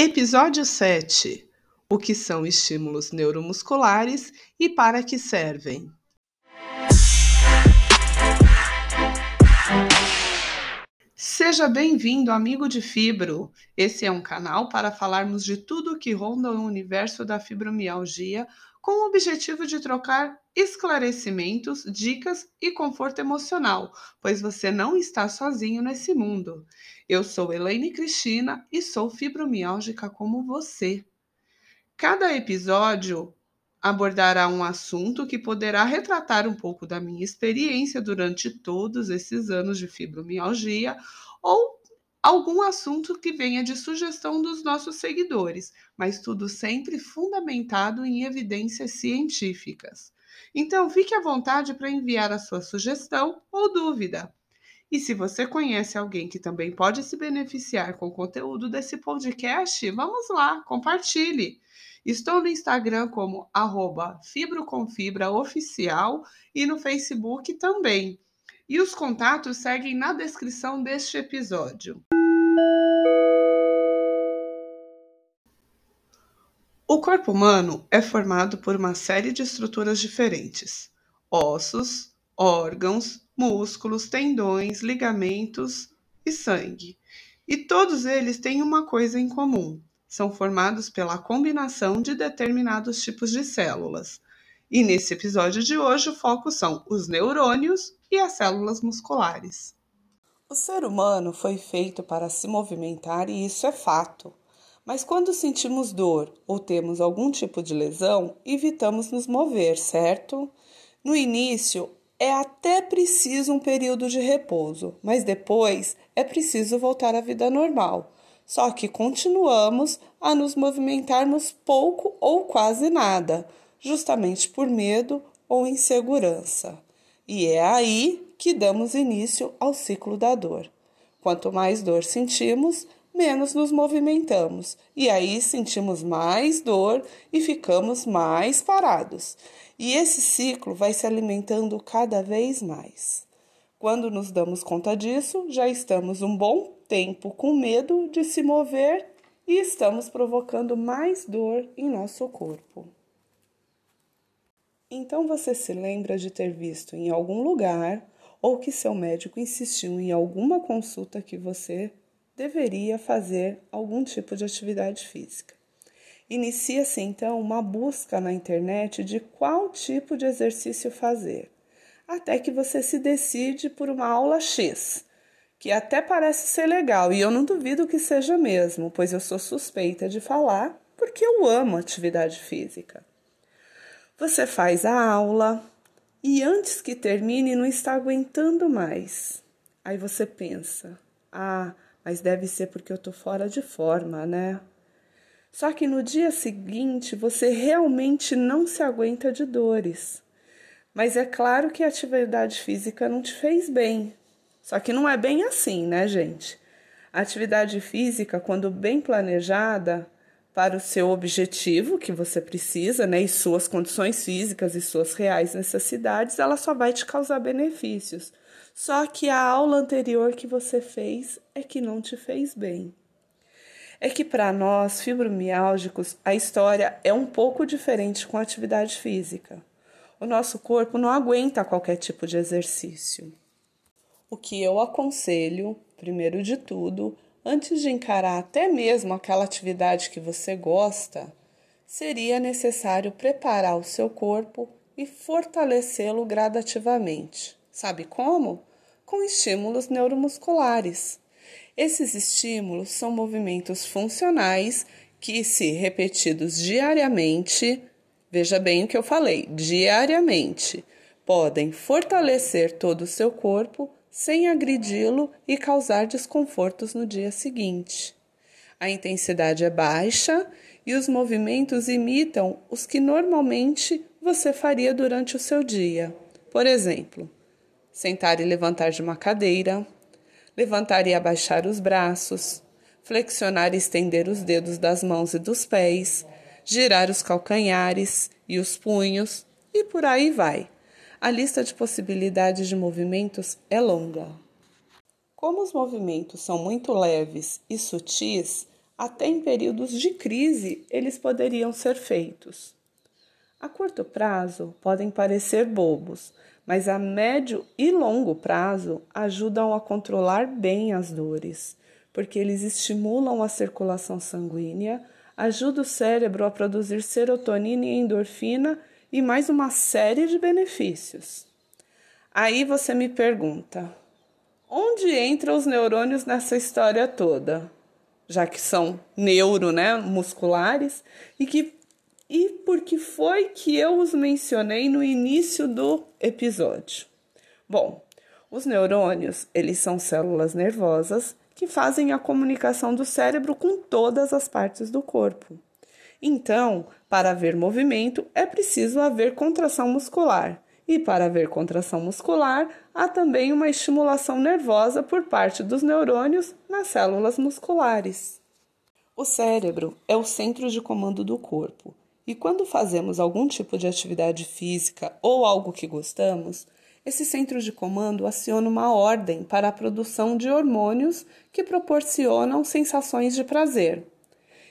Episódio 7: O que são estímulos neuromusculares e para que servem? Seja bem-vindo, amigo de Fibro. Esse é um canal para falarmos de tudo o que ronda o universo da fibromialgia, com o objetivo de trocar esclarecimentos, dicas e conforto emocional, pois você não está sozinho nesse mundo. Eu sou Elaine Cristina e sou fibromialgica como você. Cada episódio abordará um assunto que poderá retratar um pouco da minha experiência durante todos esses anos de fibromialgia ou algum assunto que venha de sugestão dos nossos seguidores, mas tudo sempre fundamentado em evidências científicas. Então, fique à vontade para enviar a sua sugestão ou dúvida. E se você conhece alguém que também pode se beneficiar com o conteúdo desse podcast, vamos lá, compartilhe. Estou no Instagram como fibroconfibraoficial e no Facebook também. E os contatos seguem na descrição deste episódio. O corpo humano é formado por uma série de estruturas diferentes: ossos, órgãos, músculos, tendões, ligamentos e sangue. E todos eles têm uma coisa em comum: são formados pela combinação de determinados tipos de células. E nesse episódio de hoje, o foco são os neurônios e as células musculares. O ser humano foi feito para se movimentar e isso é fato. Mas quando sentimos dor ou temos algum tipo de lesão, evitamos nos mover, certo? No início, é até preciso um período de repouso, mas depois é preciso voltar à vida normal. Só que continuamos a nos movimentarmos pouco ou quase nada, justamente por medo ou insegurança. E é aí que damos início ao ciclo da dor. Quanto mais dor sentimos, menos nos movimentamos, e aí sentimos mais dor e ficamos mais parados. E esse ciclo vai se alimentando cada vez mais. Quando nos damos conta disso, já estamos um bom tempo com medo de se mover e estamos provocando mais dor em nosso corpo. Então você se lembra de ter visto em algum lugar ou que seu médico insistiu em alguma consulta que você deveria fazer algum tipo de atividade física. Inicia-se então uma busca na internet de qual tipo de exercício fazer, até que você se decide por uma aula X, que até parece ser legal e eu não duvido que seja mesmo, pois eu sou suspeita de falar porque eu amo atividade física. Você faz a aula e antes que termine não está aguentando mais. Aí você pensa: ah, mas deve ser porque eu tô fora de forma, né? Só que no dia seguinte você realmente não se aguenta de dores. Mas é claro que a atividade física não te fez bem. Só que não é bem assim, né, gente? A atividade física, quando bem planejada, para o seu objetivo que você precisa, né, e suas condições físicas e suas reais necessidades, ela só vai te causar benefícios. Só que a aula anterior que você fez é que não te fez bem. É que para nós, fibromiálgicos, a história é um pouco diferente com a atividade física. O nosso corpo não aguenta qualquer tipo de exercício. O que eu aconselho, primeiro de tudo, antes de encarar até mesmo aquela atividade que você gosta, seria necessário preparar o seu corpo e fortalecê-lo gradativamente. Sabe como? com estímulos neuromusculares. Esses estímulos são movimentos funcionais que, se repetidos diariamente, veja bem o que eu falei, diariamente, podem fortalecer todo o seu corpo sem agredi-lo e causar desconfortos no dia seguinte. A intensidade é baixa e os movimentos imitam os que normalmente você faria durante o seu dia. Por exemplo, sentar e levantar de uma cadeira, levantar e abaixar os braços, flexionar e estender os dedos das mãos e dos pés, girar os calcanhares e os punhos e por aí vai. A lista de possibilidades de movimentos é longa. Como os movimentos são muito leves e sutis, até em períodos de crise eles poderiam ser feitos. A curto prazo podem parecer bobos, mas a médio e longo prazo ajudam a controlar bem as dores, porque eles estimulam a circulação sanguínea, ajudam o cérebro a produzir serotonina e endorfina e mais uma série de benefícios. Aí você me pergunta: onde entram os neurônios nessa história toda? Já que são neuro, né, musculares, e que e por que foi que eu os mencionei no início do episódio? Bom, os neurônios, eles são células nervosas que fazem a comunicação do cérebro com todas as partes do corpo. Então, para haver movimento, é preciso haver contração muscular. E para haver contração muscular, há também uma estimulação nervosa por parte dos neurônios nas células musculares. O cérebro é o centro de comando do corpo, e quando fazemos algum tipo de atividade física ou algo que gostamos, esse centro de comando aciona uma ordem para a produção de hormônios que proporcionam sensações de prazer.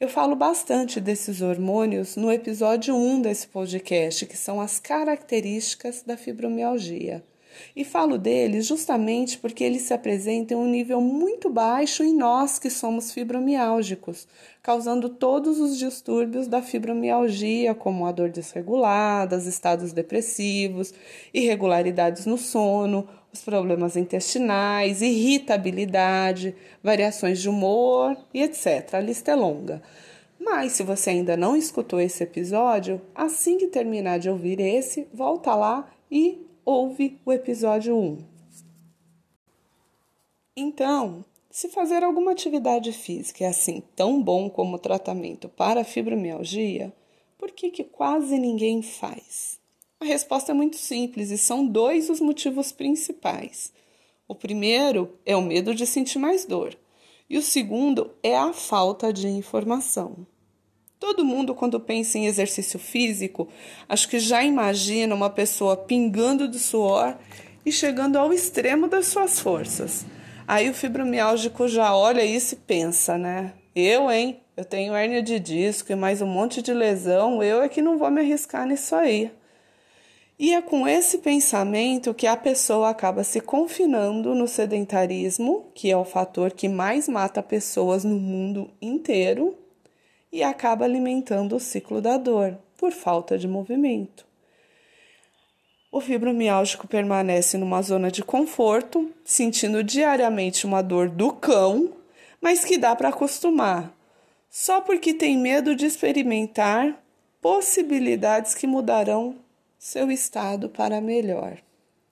Eu falo bastante desses hormônios no episódio 1 desse podcast, que são as características da fibromialgia. E falo deles justamente porque eles se apresentam em um nível muito baixo em nós que somos fibromiálgicos, causando todos os distúrbios da fibromialgia, como a dor desregulada, estados depressivos, irregularidades no sono, os problemas intestinais, irritabilidade, variações de humor e etc. A lista é longa. Mas se você ainda não escutou esse episódio, assim que terminar de ouvir esse, volta lá e ouve o episódio 1. Então, se fazer alguma atividade física é assim tão bom como tratamento para a fibromialgia, por que, que quase ninguém faz? A resposta é muito simples e são dois os motivos principais. O primeiro é o medo de sentir mais dor, e o segundo é a falta de informação. Todo mundo, quando pensa em exercício físico, acho que já imagina uma pessoa pingando de suor e chegando ao extremo das suas forças. Aí o fibromialgico já olha isso e pensa, né? Eu, hein? Eu tenho hérnia de disco e mais um monte de lesão, eu é que não vou me arriscar nisso aí. E é com esse pensamento que a pessoa acaba se confinando no sedentarismo, que é o fator que mais mata pessoas no mundo inteiro, e acaba alimentando o ciclo da dor por falta de movimento. O fibromialgico permanece numa zona de conforto, sentindo diariamente uma dor do cão, mas que dá para acostumar, só porque tem medo de experimentar possibilidades que mudarão seu estado para melhor.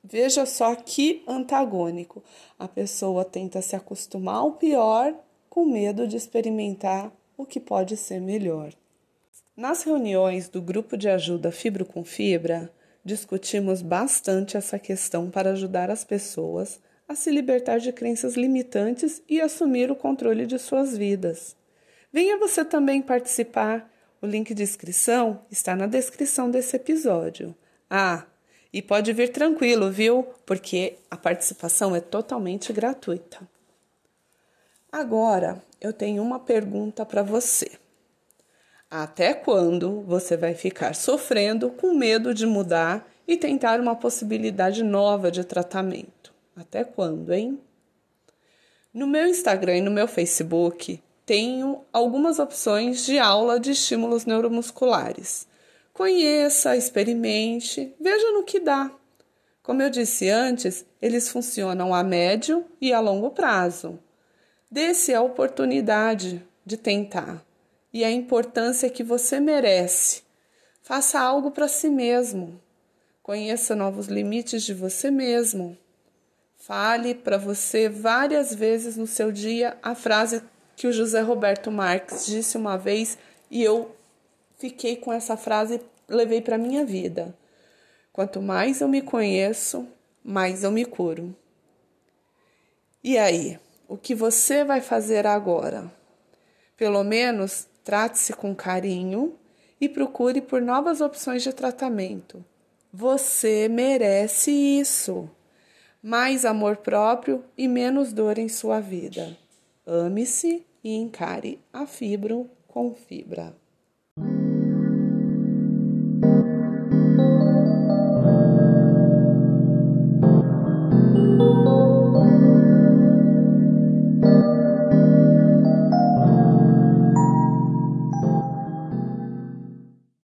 Veja só que antagônico. A pessoa tenta se acostumar ao pior com medo de experimentar o que pode ser melhor. Nas reuniões do grupo de ajuda Fibro com Fibra, discutimos bastante essa questão para ajudar as pessoas a se libertar de crenças limitantes e assumir o controle de suas vidas. Venha você também participar o link de inscrição está na descrição desse episódio. Ah, e pode vir tranquilo, viu? Porque a participação é totalmente gratuita. Agora, eu tenho uma pergunta para você. Até quando você vai ficar sofrendo com medo de mudar e tentar uma possibilidade nova de tratamento? Até quando, hein? No meu Instagram e no meu Facebook, tenho algumas opções de aula de estímulos neuromusculares. Conheça, experimente, veja no que dá. Como eu disse antes, eles funcionam a médio e a longo prazo. Dê-se a oportunidade de tentar e a importância que você merece. Faça algo para si mesmo. Conheça novos limites de você mesmo. Fale para você várias vezes no seu dia a frase que o José Roberto Marques disse uma vez e eu fiquei com essa frase e levei para minha vida. Quanto mais eu me conheço, mais eu me curo. E aí, o que você vai fazer agora? Pelo menos trate-se com carinho e procure por novas opções de tratamento. Você merece isso. Mais amor próprio e menos dor em sua vida. Ame-se e encare a fibro com fibra.